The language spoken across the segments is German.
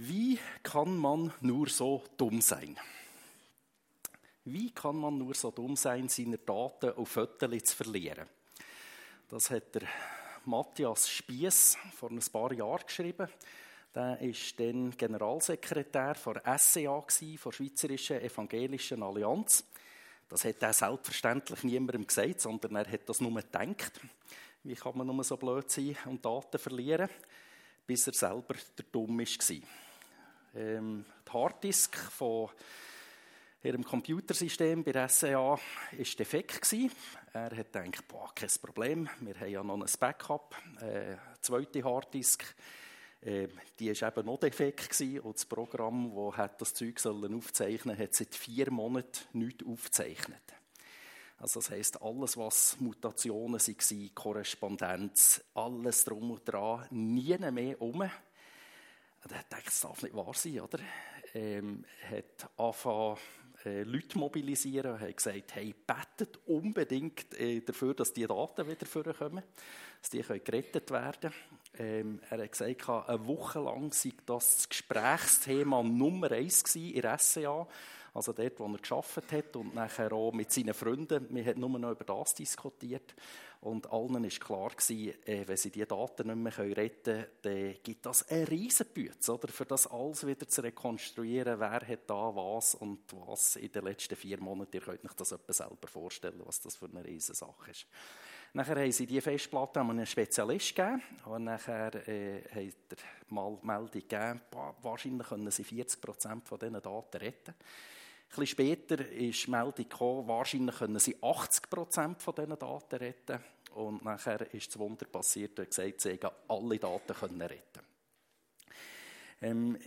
Wie kann man nur so dumm sein? Wie kann man nur so dumm sein, seine Daten auf Fotos zu verlieren? Das hat der Matthias Spiess vor ein paar Jahren geschrieben. Der war dann Generalsekretär der SCA, der Schweizerischen Evangelischen Allianz. Das hat er selbstverständlich niemandem gesagt, sondern er hat das nur gedacht. Wie kann man nur so blöd sein und Daten verlieren? Bis er selber der Dumm war. Ähm, die Harddisk von ihrem Computersystem bei der SCA war defekt. Gewesen. Er hat gedacht, boah, kein Problem, wir haben ja noch ein Backup, äh, zweite Harddisk. Äh, die war eben noch defekt gewesen, und das Programm, das das Zeug sollen aufzeichnen sollte, hat seit vier Monaten nichts aufgezeichnet. Also das heisst, alles, was Mutationen waren, Korrespondenz, alles drum und dran, nie mehr um. Er dachte, das darf nicht wahr sein, oder? Ähm, hat angefangen, äh, Leute mobilisieren hat gesagt, hey, betet unbedingt äh, dafür, dass die Daten wieder vorkommen, dass die können gerettet werden ähm, Er hat gesagt, eine Woche lang sei das, das Gesprächsthema Nummer eins in der SCA, also dort, wo er geschafft hat und nachher auch mit seinen Freunden. Wir haben nur noch über das diskutiert. Und allen war klar, gewesen, äh, wenn sie diese Daten nicht mehr retten können, dann gibt das eine Riesenbüte, oder? Für das alles wieder zu rekonstruieren, wer hat da was und was in den letzten vier Monaten. Ihr könnt euch das etwa selber vorstellen, was das für eine Riesensache ist. Nachher haben sie diese Festplatte an einen Spezialist gegeben. Und nachher äh, hat er mal Meldung gegeben, wahrscheinlich können sie 40 Prozent von diesen Daten retten. Bisschen später ist die Meldung gekommen, wahrscheinlich können sie 80 Prozent von diesen Daten retten. Und nachher ist das Wunder passiert, er hat gesagt, sie alle Daten können retten. Ähm,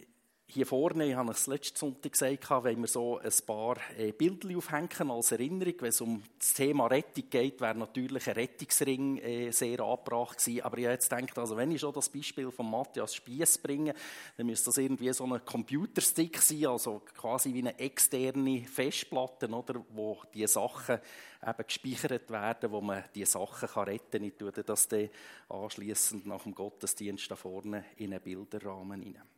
hier vorne, ich habe es letzten Sonntag gesagt, wenn wir so ein paar äh, Bilder aufhängen als Erinnerung, wenn es um das Thema Rettung geht, wäre natürlich ein Rettungsring äh, sehr angebracht gewesen. Aber ich habe jetzt gedacht, also wenn ich schon das Beispiel von Matthias Spiess bringe, dann müsste das irgendwie so ein Computerstick sein, also quasi wie eine externe Festplatte, oder, wo die Sachen eben gespeichert werden, wo man die Sachen kann retten kann. Ich tue das dann anschliessend nach dem Gottesdienst da vorne in einen Bilderrahmen hinein.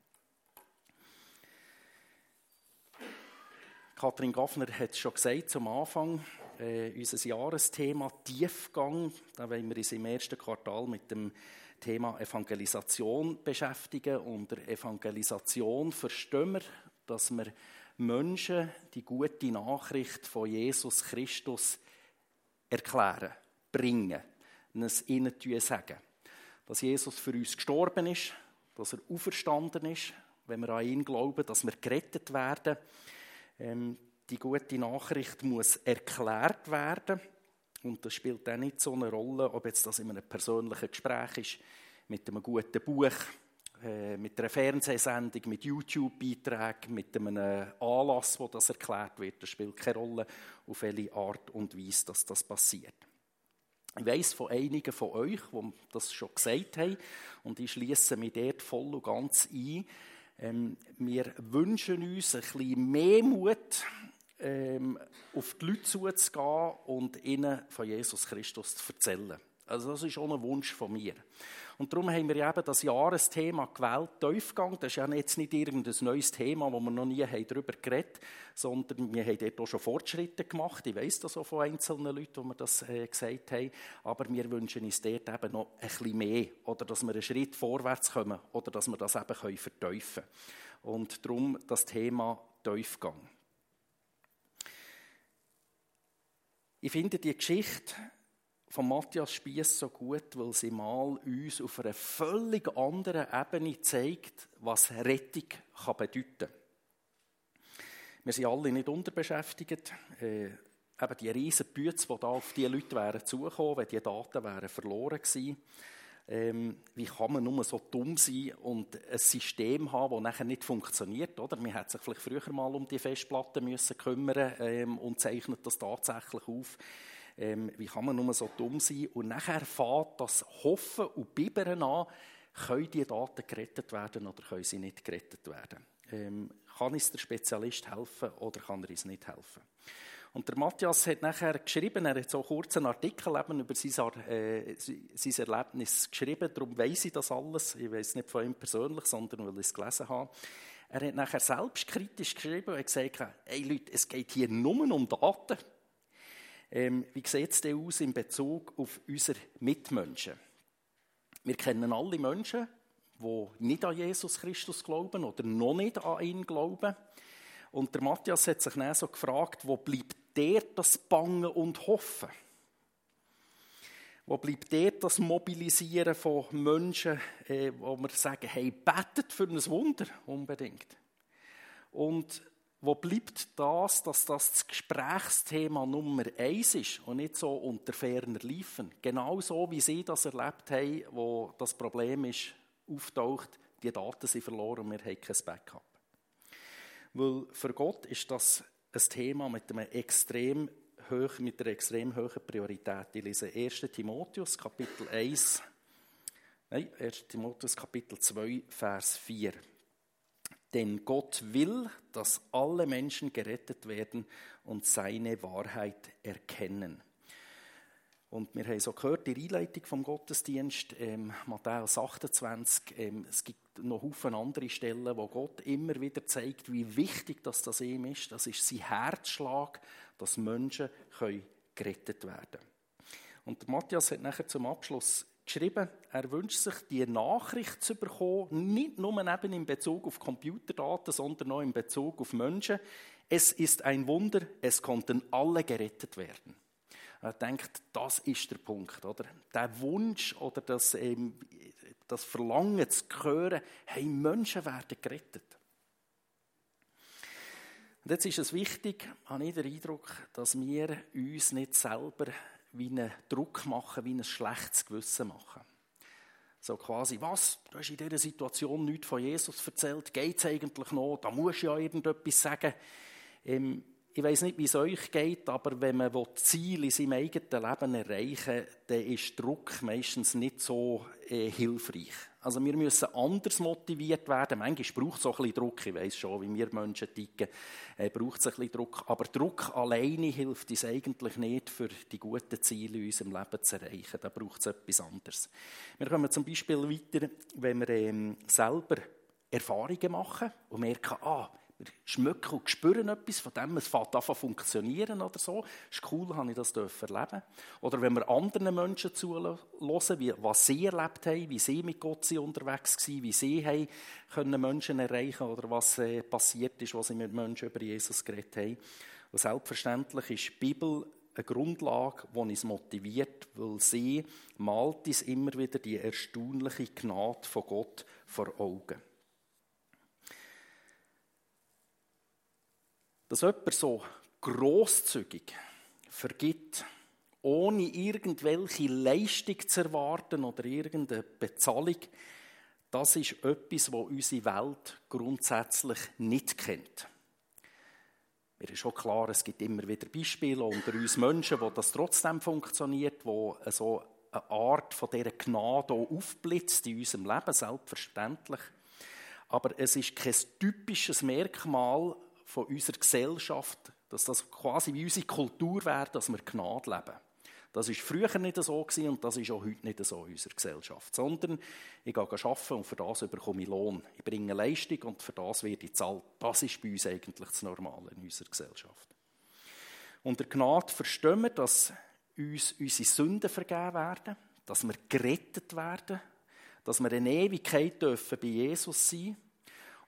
Kathrin Gaffner hat es schon gesagt zum Anfang, äh, unser Jahresthema Tiefgang. Da wollen wir uns im ersten Quartal mit dem Thema Evangelisation beschäftigen. Unter Evangelisation verstehen wir, dass wir Menschen die gute Nachricht von Jesus Christus erklären, bringen, es ihnen sagen. Dass Jesus für uns gestorben ist, dass er auferstanden ist, wenn wir an ihn glauben, dass wir gerettet werden die gute Nachricht muss erklärt werden. Und das spielt auch nicht so eine Rolle, ob jetzt das in einem persönlichen Gespräch ist, mit einem guten Buch, äh, mit einer Fernsehsendung, mit YouTube-Beiträgen, mit einem Anlass, wo das erklärt wird. Das spielt keine Rolle, auf welche Art und Weise dass das passiert. Ich weiss von einigen von euch, die das schon gesagt haben, und ich schließe mich dort voll und ganz ein, ähm, wir wünschen uns ein bisschen mehr Mut, ähm, auf die Leute zuzugehen und ihnen von Jesus Christus zu erzählen. Also das ist auch ein Wunsch von mir. Und darum haben wir eben das Jahresthema gewählt, Tiefgang. Das ist ja jetzt nicht irgendein neues Thema, wo wir noch nie darüber geredet haben, sondern wir haben dort auch schon Fortschritte gemacht. Ich weiss das auch von einzelnen Leuten, die mir das äh, gesagt haben. Aber wir wünschen uns dort eben noch ein bisschen mehr. Oder dass wir einen Schritt vorwärts kommen. Oder dass wir das eben können verteufeln können. Und darum das Thema Tiefgang. Ich finde die Geschichte von Matthias Spiess so gut, weil sie mal uns auf einer völlig anderen Ebene zeigt, was Rettung kann bedeuten kann. Wir sind alle nicht unterbeschäftigt. Äh, eben die riesen Bütze, die da auf diese Leute wären zugekommen, wenn die Daten wären verloren gewesen. Ähm, wie kann man nur so dumm sein und ein System haben, das nachher nicht funktioniert, oder? Man hätte sich vielleicht früher mal um die Festplatten müssen kümmern ähm, und zeichnet das tatsächlich auf ähm, wie kann man nur so dumm sein? Und nachher fährt das Hoffen und Bibern an, können die Daten gerettet werden oder können sie nicht gerettet werden? Ähm, kann uns der Spezialist helfen oder kann er uns nicht helfen? Und der Matthias hat nachher geschrieben, er hat so einen Artikel eben über sein, äh, sein Erlebnis geschrieben, darum weiß ich das alles. Ich weiß nicht von ihm persönlich, sondern weil ich es gelesen habe. Er hat nachher selbstkritisch geschrieben und gesagt, hey Leute, es geht hier nur um Daten. Ähm, wie sieht es denn aus in Bezug auf unsere Mitmenschen? Wir kennen alle Menschen, die nicht an Jesus Christus glauben oder noch nicht an ihn glauben. Und der Matthias hat sich dann so gefragt, wo bleibt der das Bangen und Hoffen? Wo bleibt der das Mobilisieren von Menschen, äh, wo wir sagen, hey, betet für ein Wunder unbedingt? Und wo bleibt das, dass das das Gesprächsthema Nummer eins ist und nicht so unter ferner Liefen? Genau so, wie Sie das erlebt haben, wo das Problem ist, auftaucht, die Daten sind verloren und wir haben kein Backup. Weil für Gott ist das ein Thema mit, einem extrem hoch, mit einer extrem hohen Priorität. Ich lese 1. Timotheus, Kapitel 1, nein, 1. Timotheus, Kapitel 2, Vers 4. Denn Gott will, dass alle Menschen gerettet werden und seine Wahrheit erkennen. Und wir haben so gehört, die Einleitung vom Gottesdienst, ähm, Matthäus 28, ähm, es gibt noch Haufen andere Stellen, wo Gott immer wieder zeigt, wie wichtig das, ihm ist. Das ist sein Herzschlag, dass Menschen können gerettet werden Und der Matthias hat nachher zum Abschluss geschrieben, er wünscht sich, die Nachricht zu bekommen, nicht nur eben in Bezug auf Computerdaten, sondern auch in Bezug auf Menschen. Es ist ein Wunder, es konnten alle gerettet werden. Er denkt, das ist der Punkt, oder? Der Wunsch oder das, ähm, das Verlangen zu hören, hey, Menschen werden gerettet. Und jetzt ist es wichtig, habe ich den Eindruck, dass wir uns nicht selber wie einen Druck machen, wie ein schlechtes Gewissen machen. So quasi, was? Du hast in dieser Situation nichts von Jesus erzählt. Geht es eigentlich noch? Da musst du ja irgendetwas sagen. Ähm, ich weiß nicht, wie es euch geht, aber wenn man Ziele in seinem eigenen Leben erreichen will, dann ist Druck meistens nicht so äh, hilfreich. Also wir müssen anders motiviert werden. Manchmal braucht es auch ein bisschen Druck. Ich weiß schon, wie wir Menschen ticken, äh, braucht es ein bisschen Druck. Aber Druck alleine hilft uns eigentlich nicht, für die guten Ziele in unserem Leben zu erreichen. Da braucht es etwas anderes. Wir kommen zum Beispiel weiter, wenn wir ähm, selber Erfahrungen machen und merken, ah, schmecken und spüren etwas, von dem es fängt an zu funktionieren oder so. Das ist cool, habe ich das erleben Oder wenn wir anderen Menschen zuhören, was sie erlebt haben, wie sie mit Gott unterwegs waren, wie sie können Menschen erreichen oder was äh, passiert ist, was sie mit Menschen über Jesus geredet haben. Und selbstverständlich ist die Bibel eine Grundlage, die uns motiviert, weil sie malt uns immer wieder die erstaunliche Gnade von Gott vor Augen. Dass jemand so großzügig vergibt, ohne irgendwelche Leistung zu erwarten oder irgendeine Bezahlung, das ist etwas, was unsere Welt grundsätzlich nicht kennt. Mir ist schon klar, es gibt immer wieder Beispiele unter uns Menschen, wo das trotzdem funktioniert, wo so eine Art von dieser Gnade aufblitzt in unserem Leben, selbstverständlich. Aber es ist kein typisches Merkmal von unserer Gesellschaft, dass das quasi wie unsere Kultur wäre, dass wir Gnade leben. Das war früher nicht so gewesen und das ist auch heute nicht so in unserer Gesellschaft. Sondern ich gehe arbeiten und für das bekomme ich Lohn. Ich bringe Leistung und für das werde ich zahlt. Das ist bei uns eigentlich das Normale in unserer Gesellschaft. Unter Gnade verstehen wir, dass uns unsere Sünden vergeben werden, dass wir gerettet werden, dass wir in Ewigkeit dürfen bei Jesus sein dürfen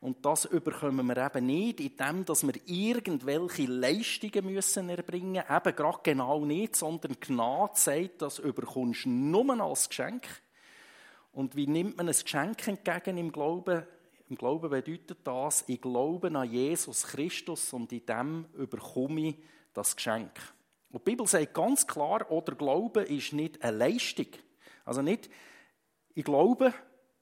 und das überkommen wir eben nicht, indem wir irgendwelche Leistungen müssen erbringen müssen. Eben gerade genau nicht, sondern Gnade sagt, das überkommst du nur als Geschenk. Und wie nimmt man ein Geschenk entgegen im Glauben? Im Glauben bedeutet das, ich glaube an Jesus Christus und in dem überkomme ich das Geschenk. Und die Bibel sagt ganz klar, oder Glaube ist nicht eine Leistung. Also nicht, ich glaube,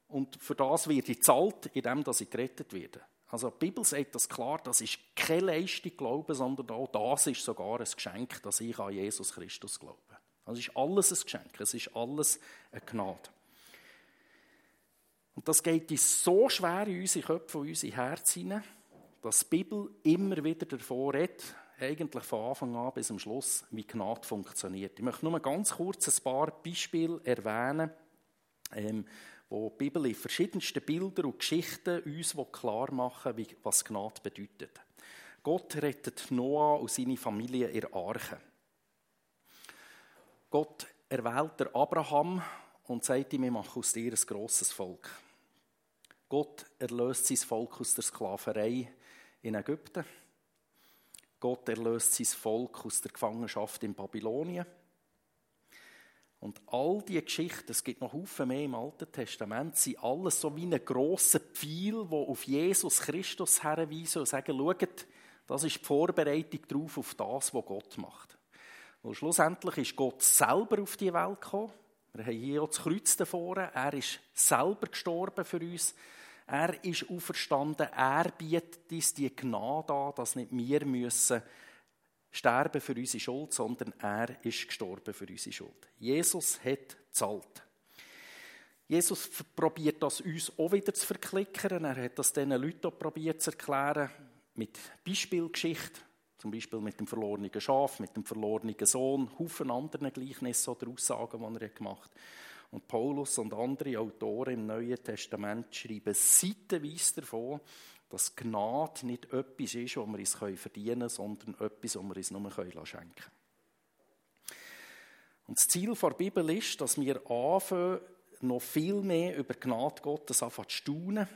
und für das werde ich zahlt, indem ich gerettet werde. Also die Bibel sagt das klar, das ist keine Leistung Glauben, sondern auch das ist sogar ein Geschenk, dass ich an Jesus Christus glaube. Also ist alles ein Geschenk, es ist alles eine Gnade. Und das geht uns so schwer in unsere Köpfe und unsere Herzen hinein, dass die Bibel immer wieder davor redet, eigentlich von Anfang an bis zum Schluss, wie Gnade funktioniert. Ich möchte nur ganz kurz ein paar Beispiele erwähnen, ähm, wo die Bibel in verschiedensten Bildern und Geschichten uns klar machen wie, was Gnade bedeutet. Gott rettet Noah und seine Familie in Arche. Gott erwählt Abraham und sagt ihm, ich mache aus dir ein grosses Volk. Gott erlöst sein Volk aus der Sklaverei in Ägypten. Gott erlöst sein Volk aus der Gefangenschaft in Babylonien. Und all diese Geschichten, es gibt noch Haufen mehr im Alten Testament, sind alles so wie ein grosser Pfeil, der auf Jesus Christus herweisen und sagen, schaut, das ist die Vorbereitung darauf, auf das, was Gott macht. Und schlussendlich ist Gott selber auf die Welt gekommen. Wir haben hier auch das Kreuz davor. Er ist selber gestorben für uns. Er ist auferstanden. Er bietet uns die Gnade an, dass nicht wir müssen sterben für unsere Schuld, sondern er ist gestorben für unsere Schuld. Jesus hat gezahlt. Jesus probiert das uns auch wieder zu verklickern. Er hat das diesen Leuten auch probiert zu erklären mit Beispielgeschichte, zum Beispiel mit dem verlorenen Schaf, mit dem verlorenen Sohn, Haufen anderen Gleichnissen oder Aussagen, die er gemacht hat. Und Paulus und andere Autoren im Neuen Testament schreiben seitenweise davon, dass Gnade nicht etwas ist, was wir uns verdienen können, sondern etwas, was wir uns nur schenken können. Und das Ziel der Bibel ist, dass wir anfangen, noch viel mehr über Gnade Gottes zu staunen.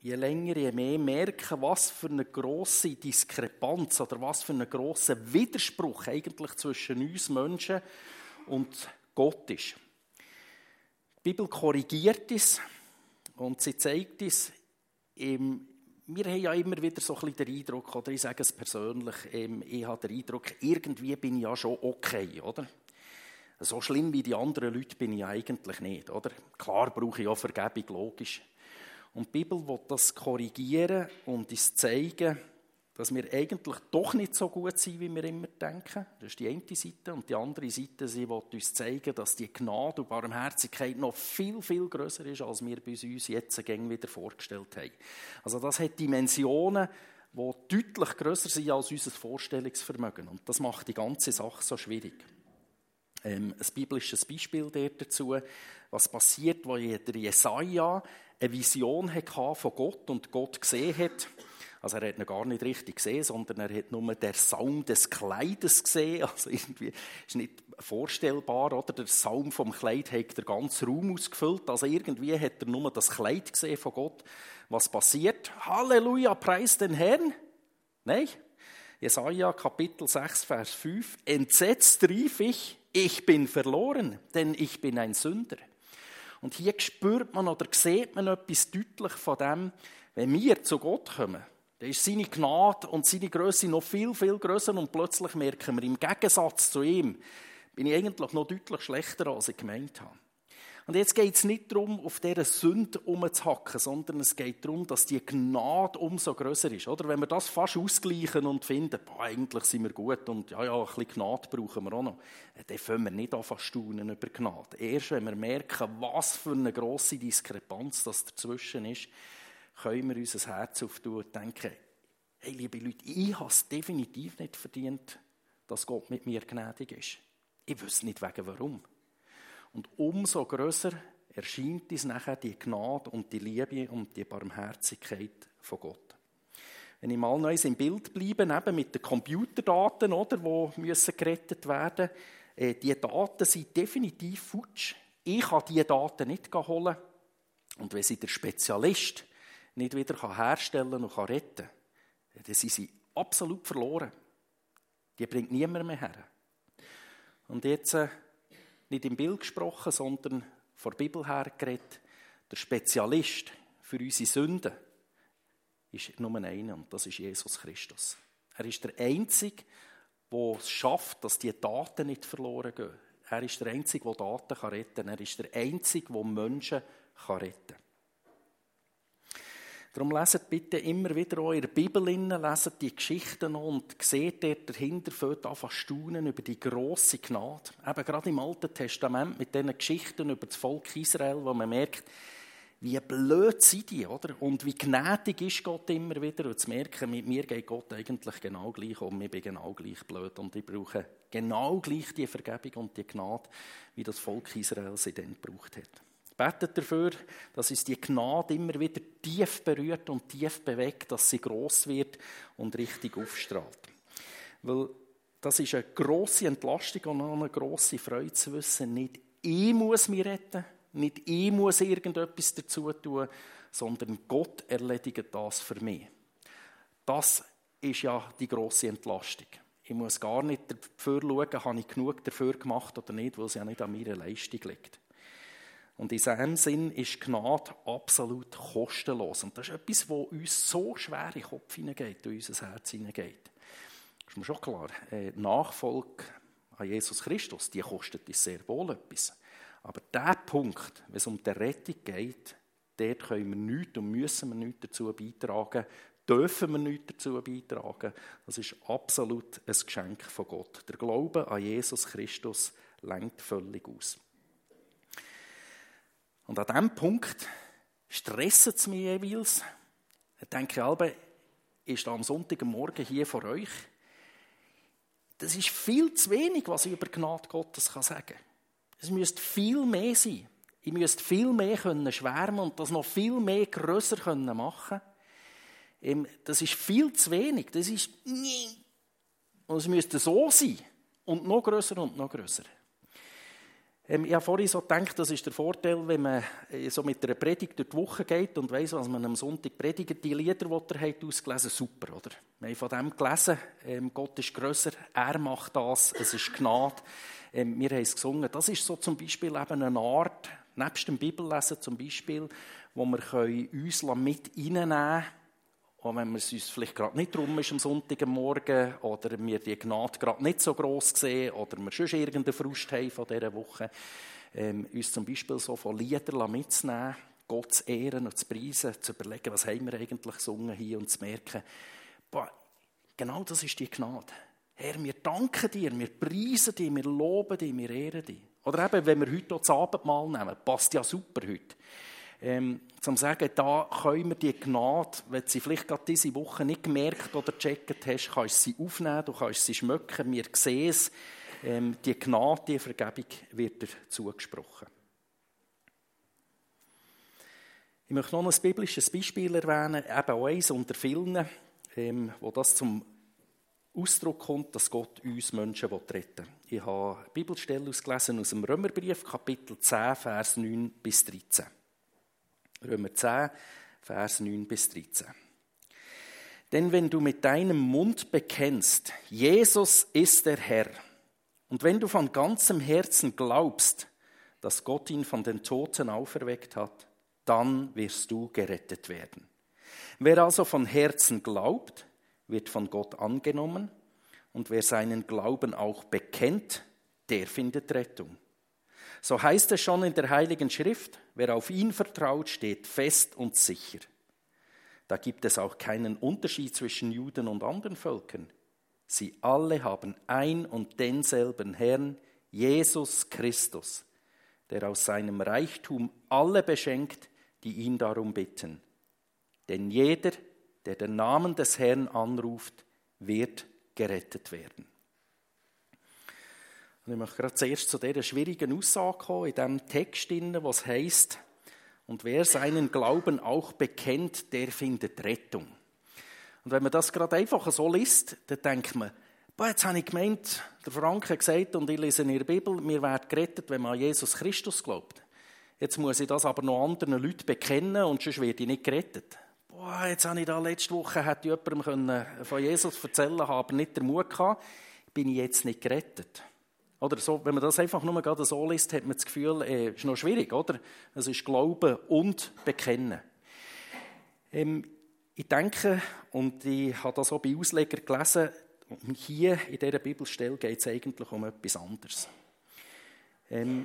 Je länger, je mehr merken, was für eine grosse Diskrepanz oder was für einen grossen Widerspruch eigentlich zwischen uns Menschen und Gott ist. Die Bibel korrigiert es und sie zeigt es im wir haben ja immer wieder so ein bisschen den Eindruck, oder ich sage es persönlich, ähm, ich habe den Eindruck, irgendwie bin ich ja schon okay, oder? So schlimm wie die anderen Leute bin ich eigentlich nicht, oder? Klar brauche ich auch Vergebung, logisch. Und die Bibel will das korrigieren und uns zeigen, dass wir eigentlich doch nicht so gut sind, wie wir immer denken. Das ist die eine Seite. Und die andere Seite, sie will uns zeigen, dass die Gnade und Barmherzigkeit noch viel, viel größer ist, als wir bei uns jetzt wieder vorgestellt haben. Also das hat Dimensionen, die deutlich größer sind als unser Vorstellungsvermögen. Und das macht die ganze Sache so schwierig. Ähm, ein biblisches Beispiel dazu, was passiert, wo der Jesaja eine Vision hatte von Gott und Gott gesehen hat also er hat ihn gar nicht richtig gesehen, sondern er hat nur den Saum des Kleides gesehen. Also irgendwie ist nicht vorstellbar, oder? Der Saum vom Kleid hat den ganzen Raum ausgefüllt. Also irgendwie hat er nur das Kleid gesehen von Gott. Was passiert? Halleluja, preis den Herrn. Nein. Jesaja Kapitel 6, Vers 5. Entsetzt rief ich, ich bin verloren, denn ich bin ein Sünder. Und hier spürt man oder sieht man etwas deutlich von dem, wenn wir zu Gott kommen da ist seine Gnade und seine Größe noch viel, viel größer und plötzlich merken wir, im Gegensatz zu ihm bin ich eigentlich noch deutlich schlechter, als ich gemeint habe. Und jetzt geht es nicht darum, auf dieser Sünde umzuhacken, sondern es geht darum, dass die Gnade umso größer ist. Oder wenn wir das fast ausgleichen und finden, boah, eigentlich sind wir gut und ja, ja, ein bisschen Gnade brauchen wir auch noch, dann fangen wir nicht an zu staunen über Gnade. Erst wenn wir merken, was für eine grosse Diskrepanz das dazwischen ist, können wir unser Herz auftun und denken, hey, liebe Leute, ich habe es definitiv nicht verdient, dass Gott mit mir gnädig ist. Ich wüsste nicht wegen warum. Und umso größer erscheint uns nachher die Gnade und die Liebe und die Barmherzigkeit von Gott. Wenn ich mal noch im Bild bleibe, eben mit den Computerdaten, oder, die müssen gerettet werden müssen, äh, die Daten sind definitiv futsch. Ich kann diese Daten nicht holen. Und wenn sie der Spezialist nicht wieder herstellen und retten kann, dann sind sie absolut verloren. Die bringt niemand mehr her. Und jetzt äh, nicht im Bild gesprochen, sondern vor der Bibel her geredet, der Spezialist für unsere Sünden ist nur einer und das ist Jesus Christus. Er ist der Einzige, der es schafft, dass die Daten nicht verloren gehen. Er ist der Einzige, der Daten retten kann. Er ist der Einzige, der Menschen retten kann. Darum leset bitte immer wieder der Bibel, leset die Geschichten und seht dort dahinter, fällt an staunen über die grosse Gnade. Eben gerade im Alten Testament mit diesen Geschichten über das Volk Israel, wo man merkt, wie blöd sind die, oder? Und wie gnädig ist Gott immer wieder. Und zu merken, mit mir geht Gott eigentlich genau gleich um. Ich bin genau gleich blöd. Und ich brauche genau gleich die Vergebung und die Gnade, wie das Volk Israel sie dann gebraucht hat. Betet dafür, dass uns die Gnade immer wieder tief berührt und tief bewegt, dass sie groß wird und richtig aufstrahlt. Weil das ist eine grosse Entlastung und eine grosse Freude zu wissen, nicht ich muss mich retten, nicht ich muss irgendetwas dazu tun, sondern Gott erledigt das für mich. Das ist ja die grosse Entlastung. Ich muss gar nicht dafür schauen, habe ich genug dafür gemacht oder nicht, weil es ja nicht an meiner Leistung liegt. Und in diesem Sinn ist Gnade absolut kostenlos. Und das ist etwas, was uns so schwer in den Kopf hineingeht, in unser Herz hineingeht. Ist mir schon klar. Äh, Nachfolge an Jesus Christus, die kostet uns sehr wohl etwas. Aber der Punkt, wenn es um die Rettung geht, dort können wir nichts und müssen wir nichts dazu beitragen, dürfen wir nichts dazu beitragen. Das ist absolut ein Geschenk von Gott. Der Glaube an Jesus Christus lenkt völlig aus. Und an diesem Punkt stresst es mich jeweils. Ich denke, Albe ist am Sonntagmorgen hier vor euch. Das ist viel zu wenig, was ich über Gnade Gottes sagen kann. Es müsste viel mehr sein. Ich müsste viel mehr können schwärmen und das noch viel mehr grösser können machen Das ist viel zu wenig. Das ist. Und es müsste so sein. Und noch grösser und noch grösser. Ähm, ich habe vorhin so gedacht, das ist der Vorteil, wenn man äh, so mit einer Predigt durch die Woche geht und weiss, was man am Sonntag predigt. Die Lieder, die er hat ausgelesen super, oder? Wir haben von dem gelesen, ähm, Gott ist grösser, er macht das, es ist Gnade. Ähm, wir haben es gesungen. Das ist so zum Beispiel eben eine Art, nebst dem Bibellesen zum Beispiel, wo wir uns mit reinnehmen können, auch wenn wir es uns vielleicht gerade nicht drum ist am Sonntagmorgen oder wir die Gnade gerade nicht so gross sehen oder wir schon irgendeinen Frust haben von dieser Woche, ähm, uns zum Beispiel so von Liedern mitzunehmen, Gott zu ehren und zu preisen, zu überlegen, was haben wir eigentlich gesungen hier und zu merken, boah, genau das ist die Gnade. Herr, wir danken dir, wir preisen dich, wir loben dich, wir ehren dich. Oder eben, wenn wir heute auch das Abendmahl nehmen, passt ja super heute. Ähm, zum sagen, da können wir die Gnade, wenn du sie vielleicht gerade diese Woche nicht gemerkt oder gecheckt hast, kannst du sie aufnehmen, du kannst sie schmecken, wir sehen es. Ähm, die Gnade, die Vergebung wird dir zugesprochen. Ich möchte noch ein biblisches Beispiel erwähnen, eben auch eins unter vielen, ähm, wo das zum Ausdruck kommt, dass Gott uns Menschen retten will. Ich habe eine Bibelstelle ausgelesen aus dem Römerbrief, Kapitel 10, Vers 9 bis 13. Römer 10, Vers 9 bis 13. Denn wenn du mit deinem Mund bekennst, Jesus ist der Herr, und wenn du von ganzem Herzen glaubst, dass Gott ihn von den Toten auferweckt hat, dann wirst du gerettet werden. Wer also von Herzen glaubt, wird von Gott angenommen und wer seinen Glauben auch bekennt, der findet Rettung. So heißt es schon in der Heiligen Schrift, wer auf ihn vertraut, steht fest und sicher. Da gibt es auch keinen Unterschied zwischen Juden und anderen Völkern. Sie alle haben ein und denselben Herrn, Jesus Christus, der aus seinem Reichtum alle beschenkt, die ihn darum bitten. Denn jeder, der den Namen des Herrn anruft, wird gerettet werden. Und ich möchte gerade zuerst zu dieser schwierigen Aussage kommen, in diesem Text, was heißt, und wer seinen Glauben auch bekennt, der findet Rettung. Und wenn man das gerade einfach so liest, dann denkt man, boah, jetzt habe ich gemeint, der Frank hat gesagt, und ich lese in der Bibel, wir werden gerettet, wenn man an Jesus Christus glaubt. Jetzt muss ich das aber noch anderen Leuten bekennen und sonst werde ich nicht gerettet boah, jetzt habe ich da letzte Woche hätte jemandem von Jesus erzählen können, aber nicht den Mut gehabt, bin ich jetzt nicht gerettet. Oder so, wenn man das einfach nur gerade so liest, hat man das Gefühl, äh, ist noch schwierig, oder? Es ist Glauben und Bekennen. Ähm, ich denke, und ich habe das auch bei Auslegern gelesen, hier in dieser Bibelstelle geht es eigentlich um etwas anderes. Ähm,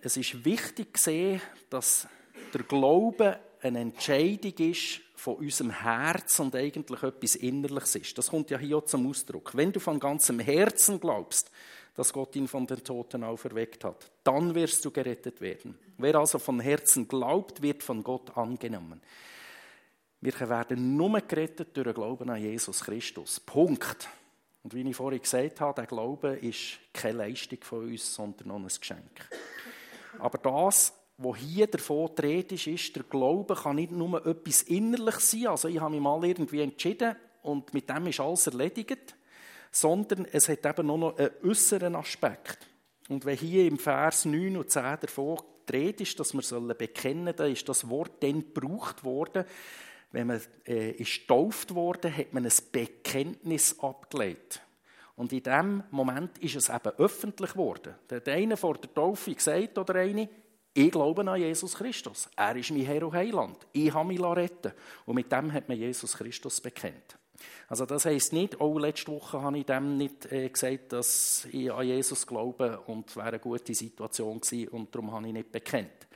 es ist wichtig zu sehen, dass der Glaube eine Entscheidung ist von unserem Herz und eigentlich etwas Innerliches ist. Das kommt ja hier auch zum Ausdruck. Wenn du von ganzem Herzen glaubst, dass Gott ihn von den Toten auferweckt hat. Dann wirst du gerettet werden. Wer also von Herzen glaubt, wird von Gott angenommen. Wir werden nur gerettet durch den Glauben an Jesus Christus. Punkt. Und wie ich vorhin gesagt habe, der Glaube ist keine Leistung von uns, sondern nur ein Geschenk. Aber das, was hier davon dreht, ist, ist, der Glaube kann nicht nur etwas innerlich sein, also ich habe mich mal irgendwie entschieden und mit dem ist alles erledigt, sondern es hat eben nur noch einen äußeren Aspekt. Und wenn hier im Vers 9 und 10 davon dreht ist, dass wir bekennen sollen, dann ist das Wort dann gebraucht worden, wenn man äh, ist getauft wurde, hat man ein Bekenntnis abgelegt. Und in dem Moment ist es eben öffentlich geworden. Der hat einer vor der Taufe gesagt, oder eine, ich glaube an Jesus Christus. Er ist mein Herr und Heiland. Ich habe mich retten Und mit dem hat man Jesus Christus bekennt. Also das heisst nicht, oh, letzte Woche habe ich dem nicht äh, gesagt, dass ich an Jesus glaube und es wäre eine gute Situation gewesen und darum habe ich nicht bekennt.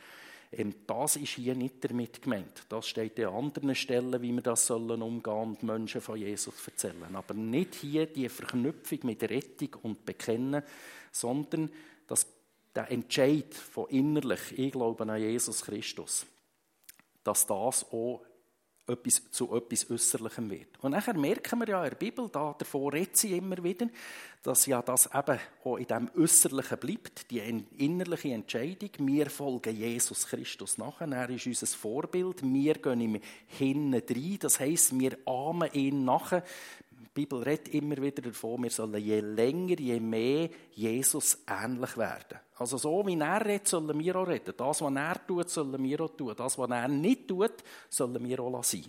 Ähm, das ist hier nicht damit gemeint. Das steht an anderen Stellen, wie wir das sollen umgehen und Menschen von Jesus erzählen. Aber nicht hier die Verknüpfung mit Rettung und Bekennen, sondern das, der Entscheid von innerlich, ich glaube an Jesus Christus, dass das auch etwas, zu etwas Äußerlichem wird. Und nachher merken wir ja in der Bibel, da davor redet sie immer wieder, dass ja das eben auch in dem Äußerlichen bleibt, die innerliche Entscheidung. Wir folgen Jesus Christus nachher, er ist unser Vorbild, wir gehen ihm hinten rein, das heisst, wir ahmen ihn nachher. Die Bibel redet immer wieder davon, wir sollen je länger, je mehr Jesus ähnlich werden. Also so wie er redet, sollen wir auch reden. Das, was er tut, sollen wir auch tun. Das, was er nicht tut, sollen wir auch sein.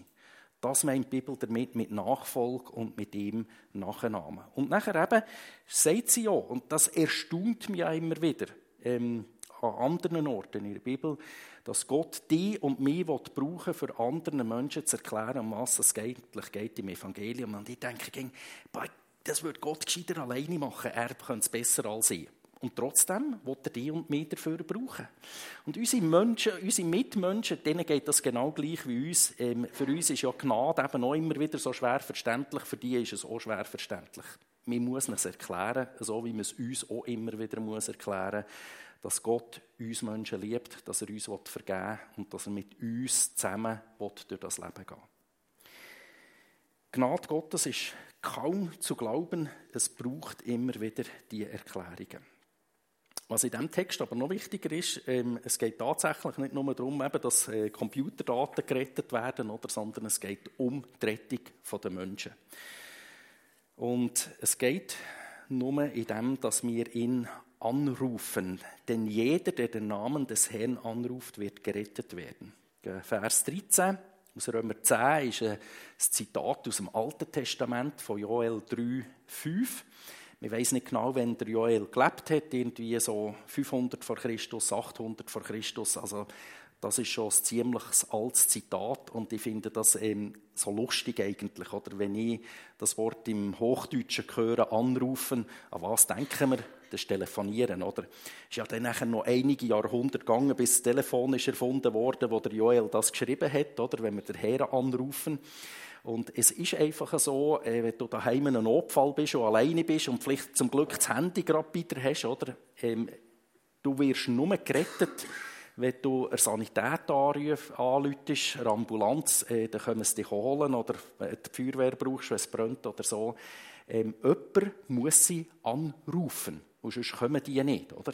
Das meint die Bibel damit mit Nachfolge und mit ihm Nachnamen. Und nachher eben sagt sie ja, und das erstaunt mich ja immer wieder, ähm, an anderen Orten in der Bibel, dass Gott die und mich brauchen für anderen Menschen zu erklären, um was es eigentlich geht im Evangelium. Und ich denke, das würde Gott gescheiter alleine machen. Er könnte es besser als ich. Und trotzdem will er die und mich dafür brauchen. Und unsere Menschen, unsere Mitmenschen, denen geht das genau gleich wie uns. Ähm, für uns ist ja Gnade eben auch immer wieder so schwer verständlich, für die ist es auch schwer verständlich. Man muss es erklären, so wie man es uns auch immer wieder erklären muss, dass Gott uns Menschen liebt, dass er uns vergeben will und dass er mit uns zusammen durch das Leben gehen Gnade Gottes ist kaum zu glauben, es braucht immer wieder die Erklärungen. Was in diesem Text aber noch wichtiger ist, ähm, es geht tatsächlich nicht nur darum, dass äh, Computerdaten gerettet werden, sondern es geht um die Rettung der Menschen. Und es geht nur in dem, dass wir ihn anrufen. Denn jeder, der den Namen des Herrn anruft, wird gerettet werden. Vers 13 aus Römer 10 ist ein Zitat aus dem Alten Testament von Joel 3, 5. Man weiß nicht genau, wenn der Joel gelebt hat, irgendwie so 500 vor Christus, 800 vor Christus. Also das ist schon ein ziemlich altes Zitat und ich finde das ähm, so lustig eigentlich. Oder wenn ich das Wort im Hochdeutschen höre, anrufen, an was denken wir? Das Telefonieren, oder? Es ist ja dann nachher noch einige Jahrhunderte gegangen, bis das Telefon ist erfunden wurde, wo der Joel das geschrieben hat, oder? Wenn wir den Herrn anrufen. Und es ist einfach so, äh, wenn du daheim in einem Notfall bist und alleine bist und vielleicht zum Glück das Handy gerade bei dir hast, oder? Ähm, du wirst nur gerettet, wenn du eine Sanität anrufst, eine Ambulanz, äh, dann können sie dich holen oder die Feuerwehr brauchst, wenn es brennt oder so. Ähm, jemand muss sie anrufen, und sonst kommen die nicht, oder?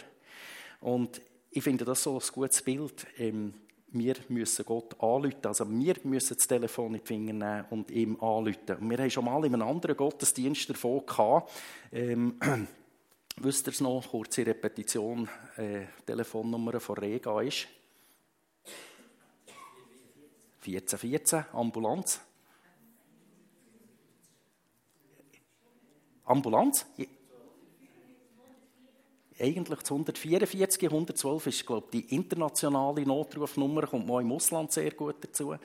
Und ich finde das so ein gutes Bild. Ähm, wir müssen Gott anrufen. Also wir müssen das Telefon in die Finger nehmen und ihm anrufen. Und wir haben schon mal in einem anderen Gottesdienst davon gehabt, ähm, wisst ihr es noch, kurze Repetition, äh, Telefonnummer von Rega ist 1414, Ambulanz. Ambulanz? Eigentlich das 144, 112 ist, glaube ich, die internationale Notrufnummer, kommt mal im Ausland sehr gut dazu.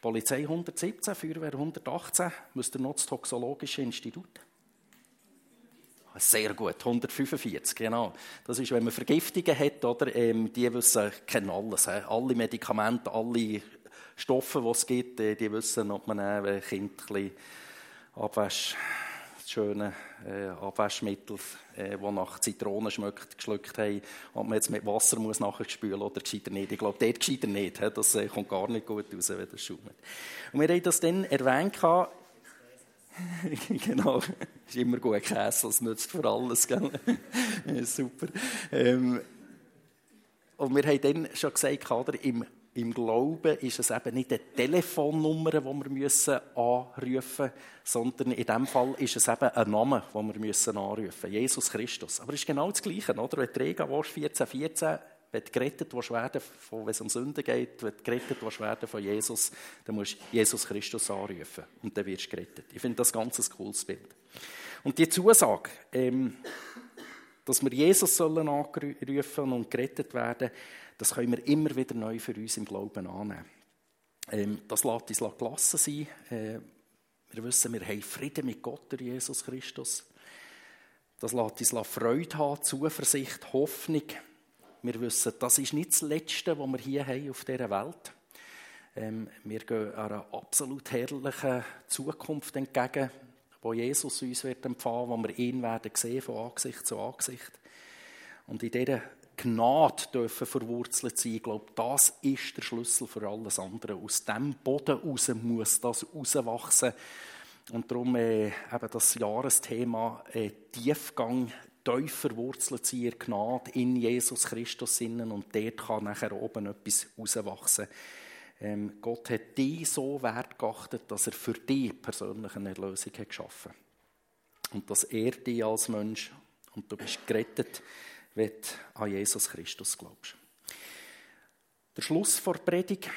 Polizei 117, Feuerwehr 118, müsst ihr noch das Toxologische Institut? Sehr gut, 145, genau. Das ist, wenn man Vergiftungen hat, oder? Ähm, die wissen, kennen alles. He? Alle Medikamente, alle Stoffe, die es gibt, äh, die wissen, ob man Kind ein bisschen abwäscht schöne äh, Abwaschmittel, äh, das nach Zitronen schmeckt, geschluckt haben, ob man jetzt mit Wasser muss nachher spülen oder gescheiter nicht. Ich glaube, dort gescheiter nicht. He? Das äh, kommt gar nicht gut raus, wenn das schaumt. Und wir haben das dann erwähnt, genau, ist immer gut Käse, das nützt für alles, gell? super. Ähm, und wir haben dann schon gesagt, im im Glauben ist es eben nicht eine Telefonnummer, die wir anrufen müssen, sondern in diesem Fall ist es eben ein Name, den wir anrufen müssen. Jesus Christus. Aber es ist genau das Gleiche. Oder? Wenn du Rega willst, 14, 14, wenn du gerettet werden, wenn es um Sünden geht, wenn du gerettet werden von Jesus, dann musst du Jesus Christus anrufen. Und dann wirst du gerettet. Ich finde das ganz ein cooles Bild. Und die Zusage, ähm, dass wir Jesus sollen anrufen und gerettet werden, das können wir immer wieder neu für uns im Glauben annehmen. Ähm, das lässt uns gelassen sein. Äh, wir wissen, wir haben Frieden mit Gott durch Jesus Christus. Das lässt uns Freude haben, Zuversicht, Hoffnung. Wir wissen, das ist nicht das Letzte, was wir hier haben auf dieser Welt. Ähm, wir gehen einer absolut herrlichen Zukunft entgegen, wo Jesus uns wird empfangen, wo wir ihn werden sehen von Angesicht zu Angesicht. Und in dieser Gnade dürfen verwurzelt sein. Ich glaube, das ist der Schlüssel für alles andere. Aus dem Boden raus muss das rauswachsen. Und darum äh, eben das Jahresthema äh, Tiefgang, tief verwurzelt sein in Gnade in Jesus Christus innen und dort kann nachher oben etwas rauswachsen. Ähm, Gott hat dich so wertgeachtet, dass er für dich persönlich eine Erlösung hat geschaffen Und dass er dich als Mensch, und du bist gerettet, wenn du an Jesus Christus glaubst. Der Schluss vor der Predigt.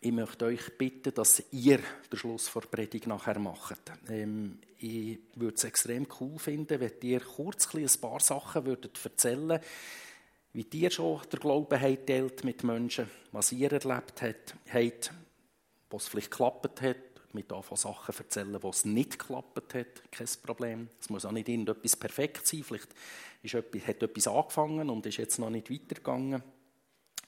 Ich möchte euch bitten, dass ihr den Schluss vor der Predigt nachher macht. Ähm, ich würde es extrem cool finden, wenn ihr kurz ein paar Sachen würdet erzählen wie ihr schon der Glauben habt mit Menschen, was ihr erlebt habt, was vielleicht geklappt hat, mit von Sachen erzählen, was nicht geklappt hat, kein Problem. Es muss auch nicht irgendetwas perfekt sein. Vielleicht ist etwas, hat etwas angefangen und ist jetzt noch nicht weitergegangen.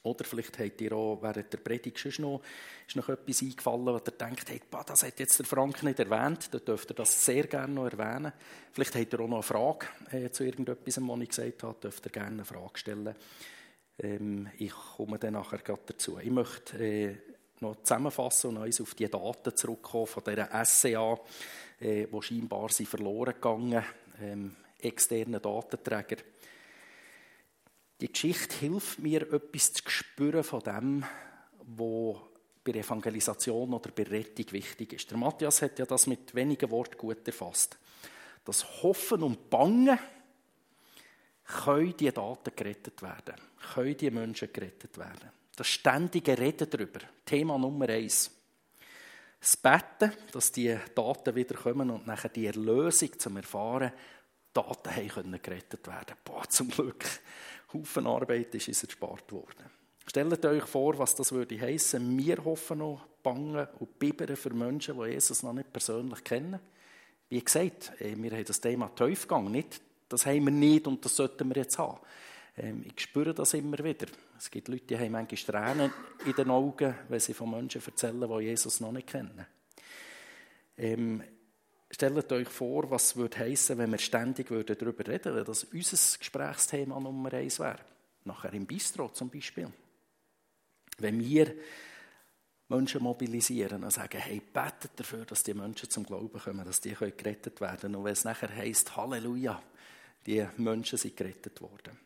Oder vielleicht habt ihr auch während der Predigt schon noch, ist noch etwas eingefallen, was ihr denkt, hey, das hat jetzt der Frank nicht erwähnt, dann dürft ihr das sehr gerne noch erwähnen. Vielleicht habt ihr auch noch eine Frage äh, zu irgendetwas, was ich gesagt habe, dürft ihr gerne eine Frage stellen. Ähm, ich komme dann nachher dazu. Ich möchte äh, noch zusammenfassen und uns auf die Daten zurückkommen von dieser SCA, äh, wo scheinbar sie verloren gegangen, ähm, externen Datenträger. Die Geschichte hilft mir, etwas zu spüren von dem, was bei Evangelisation oder bei Rettung wichtig ist. Der Matthias hat ja das mit wenigen Worten gut erfasst. Das Hoffen und Bangen können die Daten gerettet werden, können die Menschen gerettet werden. Das ständige Reden darüber, Thema Nummer eins. Das Betten, dass die Daten wieder kommen und nachher die Erlösung zum Erfahren, Daten können gerettet werden. Boah, zum Glück. Haufen Arbeit ist uns erspart worden. Stellt euch vor, was das würde heissen. Wir hoffen noch, bangen und bibbern für Menschen, die Jesus noch nicht persönlich kennen. Wie gesagt, äh, wir haben das Thema Tiefgang nicht. Das haben wir nicht und das sollten wir jetzt haben. Ähm, ich spüre das immer wieder. Es gibt Leute, die haben manchmal Tränen in den Augen, wenn sie von Menschen erzählen, die Jesus noch nicht kennen. Ähm, stellt euch vor, was würde heißen, wenn wir ständig darüber reden würden, wenn das unser Gesprächsthema Nummer eins wäre. Nachher im Bistro zum Beispiel. Wenn wir Menschen mobilisieren und sagen, hey, betet dafür, dass die Menschen zum Glauben kommen, dass die gerettet werden können. Und wenn es nachher heisst, Halleluja, die Menschen sind gerettet worden.